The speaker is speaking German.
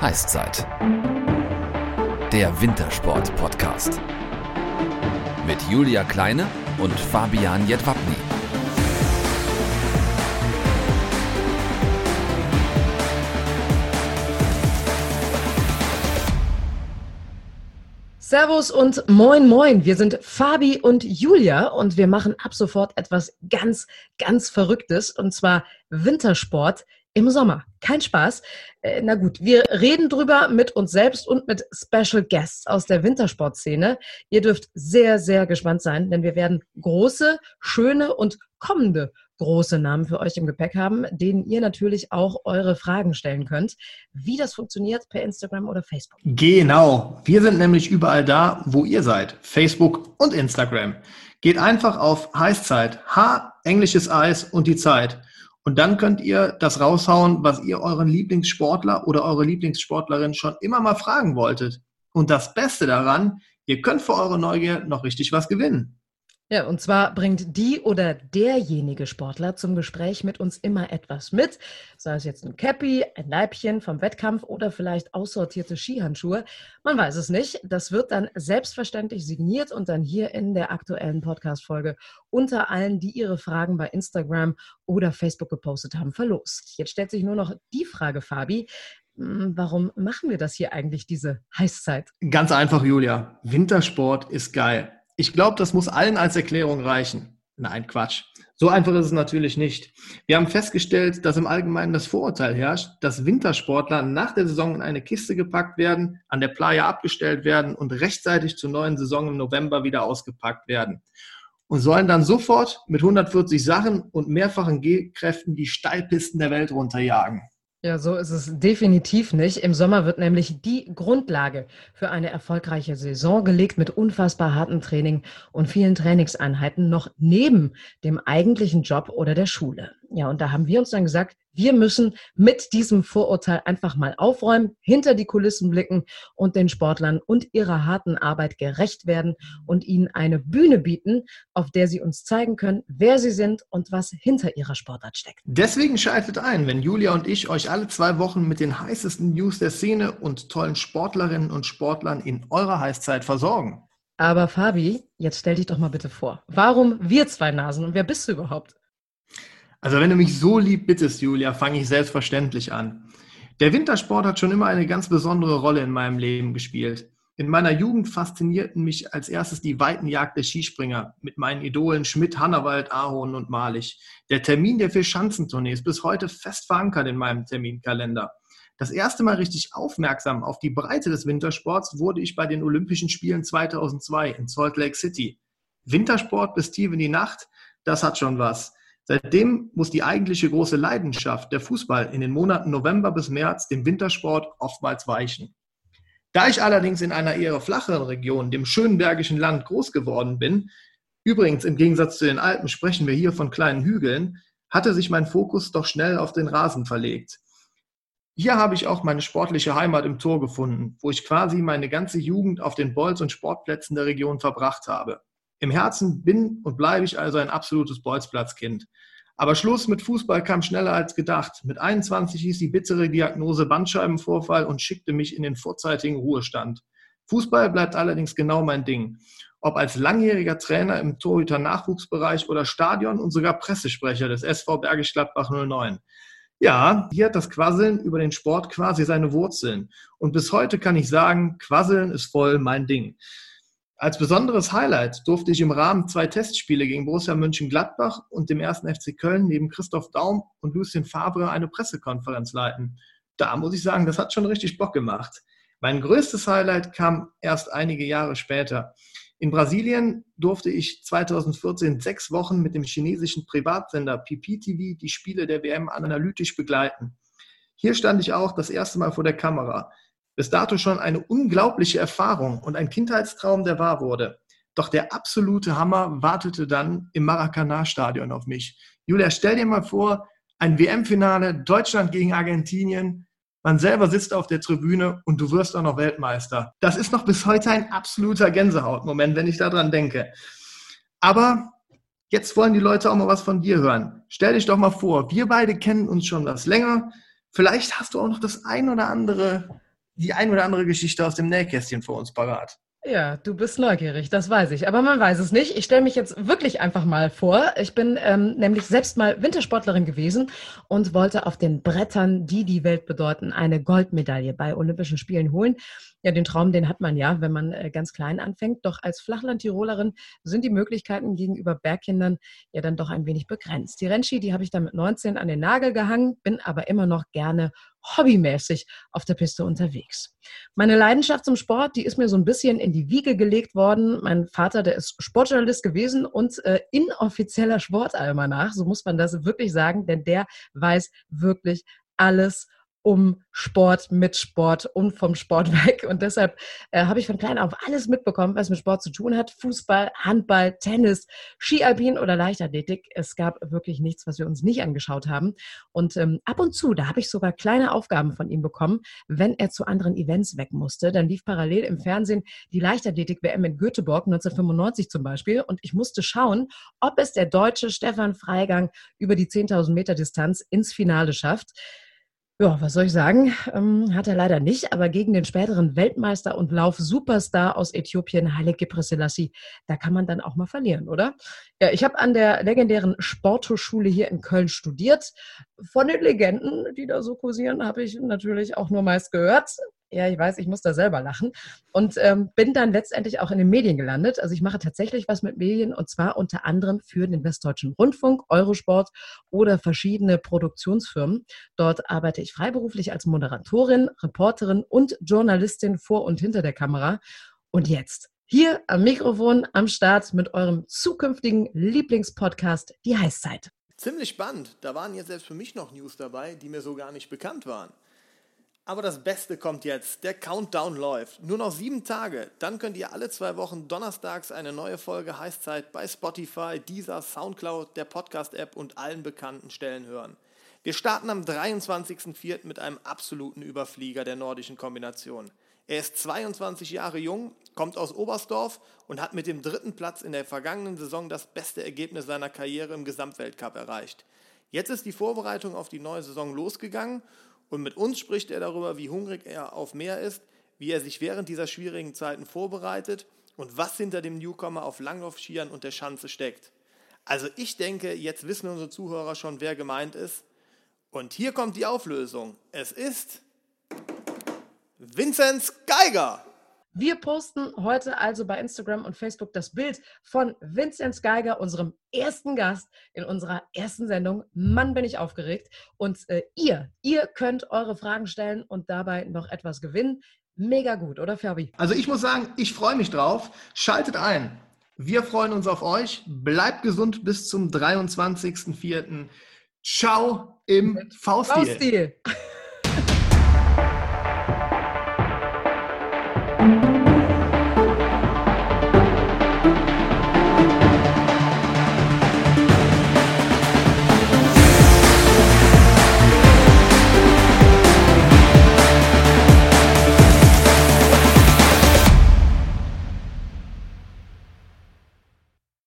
Heißzeit. Der Wintersport-Podcast. Mit Julia Kleine und Fabian Jedwabny. Servus und moin moin. Wir sind Fabi und Julia und wir machen ab sofort etwas ganz, ganz Verrücktes und zwar Wintersport im Sommer. Kein Spaß. Äh, na gut, wir reden drüber mit uns selbst und mit Special Guests aus der Wintersportszene. Ihr dürft sehr, sehr gespannt sein, denn wir werden große, schöne und kommende große Namen für euch im Gepäck haben, denen ihr natürlich auch eure Fragen stellen könnt. Wie das funktioniert per Instagram oder Facebook. Genau. Wir sind nämlich überall da, wo ihr seid. Facebook und Instagram. Geht einfach auf Heißzeit. H, englisches Eis und die Zeit. Und dann könnt ihr das raushauen, was ihr euren Lieblingssportler oder eure Lieblingssportlerin schon immer mal fragen wolltet. Und das Beste daran, ihr könnt für eure Neugier noch richtig was gewinnen. Ja, und zwar bringt die oder derjenige Sportler zum Gespräch mit uns immer etwas mit, sei es jetzt ein Cappy, ein Leibchen vom Wettkampf oder vielleicht aussortierte Skihandschuhe. Man weiß es nicht. Das wird dann selbstverständlich signiert und dann hier in der aktuellen Podcast-Folge unter allen, die ihre Fragen bei Instagram oder Facebook gepostet haben, verlost. Jetzt stellt sich nur noch die Frage, Fabi, hm, warum machen wir das hier eigentlich, diese Heißzeit? Ganz einfach, Julia. Wintersport ist geil. Ich glaube, das muss allen als Erklärung reichen. Nein, Quatsch. So einfach ist es natürlich nicht. Wir haben festgestellt, dass im Allgemeinen das Vorurteil herrscht, dass Wintersportler nach der Saison in eine Kiste gepackt werden, an der Playa abgestellt werden und rechtzeitig zur neuen Saison im November wieder ausgepackt werden. Und sollen dann sofort mit 140 Sachen und mehrfachen G-Kräften die Steilpisten der Welt runterjagen. Ja, so ist es definitiv nicht. Im Sommer wird nämlich die Grundlage für eine erfolgreiche Saison gelegt mit unfassbar hartem Training und vielen Trainingseinheiten noch neben dem eigentlichen Job oder der Schule. Ja, und da haben wir uns dann gesagt, wir müssen mit diesem Vorurteil einfach mal aufräumen, hinter die Kulissen blicken und den Sportlern und ihrer harten Arbeit gerecht werden und ihnen eine Bühne bieten, auf der sie uns zeigen können, wer sie sind und was hinter ihrer Sportart steckt. Deswegen schaltet ein, wenn Julia und ich euch alle zwei Wochen mit den heißesten News der Szene und tollen Sportlerinnen und Sportlern in eurer Heißzeit versorgen. Aber Fabi, jetzt stell dich doch mal bitte vor. Warum wir zwei Nasen und wer bist du überhaupt? Also wenn du mich so lieb bittest, Julia, fange ich selbstverständlich an. Der Wintersport hat schon immer eine ganz besondere Rolle in meinem Leben gespielt. In meiner Jugend faszinierten mich als erstes die Weitenjagd der Skispringer mit meinen Idolen Schmidt, Hannawald, Ahorn und Malich. Der Termin der vier Schanzentournee ist bis heute fest verankert in meinem Terminkalender. Das erste Mal richtig aufmerksam auf die Breite des Wintersports wurde ich bei den Olympischen Spielen 2002 in Salt Lake City. Wintersport bis tief in die Nacht, das hat schon was. Seitdem muss die eigentliche große Leidenschaft, der Fußball, in den Monaten November bis März dem Wintersport oftmals weichen. Da ich allerdings in einer eher flacheren Region, dem schönen Bergischen Land, groß geworden bin, übrigens im Gegensatz zu den Alpen sprechen wir hier von kleinen Hügeln, hatte sich mein Fokus doch schnell auf den Rasen verlegt. Hier habe ich auch meine sportliche Heimat im Tor gefunden, wo ich quasi meine ganze Jugend auf den Bolz- und Sportplätzen der Region verbracht habe. Im Herzen bin und bleibe ich also ein absolutes Bolzplatzkind. Aber Schluss mit Fußball kam schneller als gedacht. Mit 21 hieß die bittere Diagnose Bandscheibenvorfall und schickte mich in den vorzeitigen Ruhestand. Fußball bleibt allerdings genau mein Ding. Ob als langjähriger Trainer im Torhüter-Nachwuchsbereich oder Stadion und sogar Pressesprecher des SV Bergisch Gladbach 09. Ja, hier hat das Quasseln über den Sport quasi seine Wurzeln. Und bis heute kann ich sagen, Quasseln ist voll mein Ding. Als besonderes Highlight durfte ich im Rahmen zwei Testspiele gegen Borussia Mönchengladbach und dem ersten FC Köln neben Christoph Daum und Lucien Favre eine Pressekonferenz leiten. Da muss ich sagen, das hat schon richtig Bock gemacht. Mein größtes Highlight kam erst einige Jahre später. In Brasilien durfte ich 2014 sechs Wochen mit dem chinesischen Privatsender PPTV die Spiele der WM analytisch begleiten. Hier stand ich auch das erste Mal vor der Kamera bis dato schon eine unglaubliche Erfahrung und ein Kindheitstraum, der wahr wurde. Doch der absolute Hammer wartete dann im Maracanã-Stadion auf mich. Julia, stell dir mal vor, ein WM-Finale, Deutschland gegen Argentinien. Man selber sitzt auf der Tribüne und du wirst auch noch Weltmeister. Das ist noch bis heute ein absoluter Gänsehautmoment, wenn ich daran denke. Aber jetzt wollen die Leute auch mal was von dir hören. Stell dich doch mal vor, wir beide kennen uns schon was länger. Vielleicht hast du auch noch das ein oder andere die ein oder andere Geschichte aus dem Nähkästchen vor uns parat. Ja, du bist neugierig, das weiß ich. Aber man weiß es nicht. Ich stelle mich jetzt wirklich einfach mal vor. Ich bin ähm, nämlich selbst mal Wintersportlerin gewesen und wollte auf den Brettern, die die Welt bedeuten, eine Goldmedaille bei Olympischen Spielen holen. Ja, den Traum, den hat man ja, wenn man äh, ganz klein anfängt. Doch als Flachland-Tirolerin sind die Möglichkeiten gegenüber Bergkindern ja dann doch ein wenig begrenzt. Die Rennski, die habe ich dann mit 19 an den Nagel gehangen, bin aber immer noch gerne hobbymäßig auf der Piste unterwegs. Meine Leidenschaft zum Sport, die ist mir so ein bisschen in die Wiege gelegt worden. Mein Vater, der ist Sportjournalist gewesen und äh, inoffizieller Sportalmanach, so muss man das wirklich sagen, denn der weiß wirklich alles um Sport, mit Sport und vom Sport weg. Und deshalb äh, habe ich von klein auf alles mitbekommen, was mit Sport zu tun hat. Fußball, Handball, Tennis, Skialpin oder Leichtathletik. Es gab wirklich nichts, was wir uns nicht angeschaut haben. Und ähm, ab und zu, da habe ich sogar kleine Aufgaben von ihm bekommen, wenn er zu anderen Events weg musste. Dann lief parallel im Fernsehen die Leichtathletik-WM in Göteborg 1995 zum Beispiel. Und ich musste schauen, ob es der deutsche Stefan Freigang über die 10.000 Meter Distanz ins Finale schafft. Ja, was soll ich sagen? Ähm, hat er leider nicht, aber gegen den späteren Weltmeister und Lauf-Superstar aus Äthiopien, Haile Gebrselassie, da kann man dann auch mal verlieren, oder? Ja, ich habe an der legendären Sporthochschule hier in Köln studiert. Von den Legenden, die da so kursieren, habe ich natürlich auch nur meist gehört. Ja, ich weiß, ich muss da selber lachen. Und ähm, bin dann letztendlich auch in den Medien gelandet. Also ich mache tatsächlich was mit Medien und zwar unter anderem für den Westdeutschen Rundfunk, Eurosport oder verschiedene Produktionsfirmen. Dort arbeite ich freiberuflich als Moderatorin, Reporterin und Journalistin vor und hinter der Kamera. Und jetzt hier am Mikrofon am Start mit eurem zukünftigen Lieblingspodcast, die Heißzeit. Ziemlich spannend. Da waren jetzt selbst für mich noch News dabei, die mir so gar nicht bekannt waren. Aber das Beste kommt jetzt. Der Countdown läuft. Nur noch sieben Tage. Dann könnt ihr alle zwei Wochen donnerstags eine neue Folge Heißzeit bei Spotify, Deezer, Soundcloud, der Podcast-App und allen bekannten Stellen hören. Wir starten am 23.04. mit einem absoluten Überflieger der nordischen Kombination. Er ist 22 Jahre jung, kommt aus Oberstdorf und hat mit dem dritten Platz in der vergangenen Saison das beste Ergebnis seiner Karriere im Gesamtweltcup erreicht. Jetzt ist die Vorbereitung auf die neue Saison losgegangen und mit uns spricht er darüber, wie hungrig er auf mehr ist, wie er sich während dieser schwierigen Zeiten vorbereitet und was hinter dem Newcomer auf Langlaufskiern und der Schanze steckt. Also ich denke, jetzt wissen unsere Zuhörer schon, wer gemeint ist. Und hier kommt die Auflösung. Es ist Vinzenz Geiger. Wir posten heute also bei Instagram und Facebook das Bild von Vinzenz Geiger, unserem ersten Gast in unserer ersten Sendung. Mann, bin ich aufgeregt. Und äh, ihr, ihr könnt eure Fragen stellen und dabei noch etwas gewinnen. Mega gut, oder Fabi? Also ich muss sagen, ich freue mich drauf. Schaltet ein. Wir freuen uns auf euch. Bleibt gesund bis zum 23.04. Ciao im V-Stil.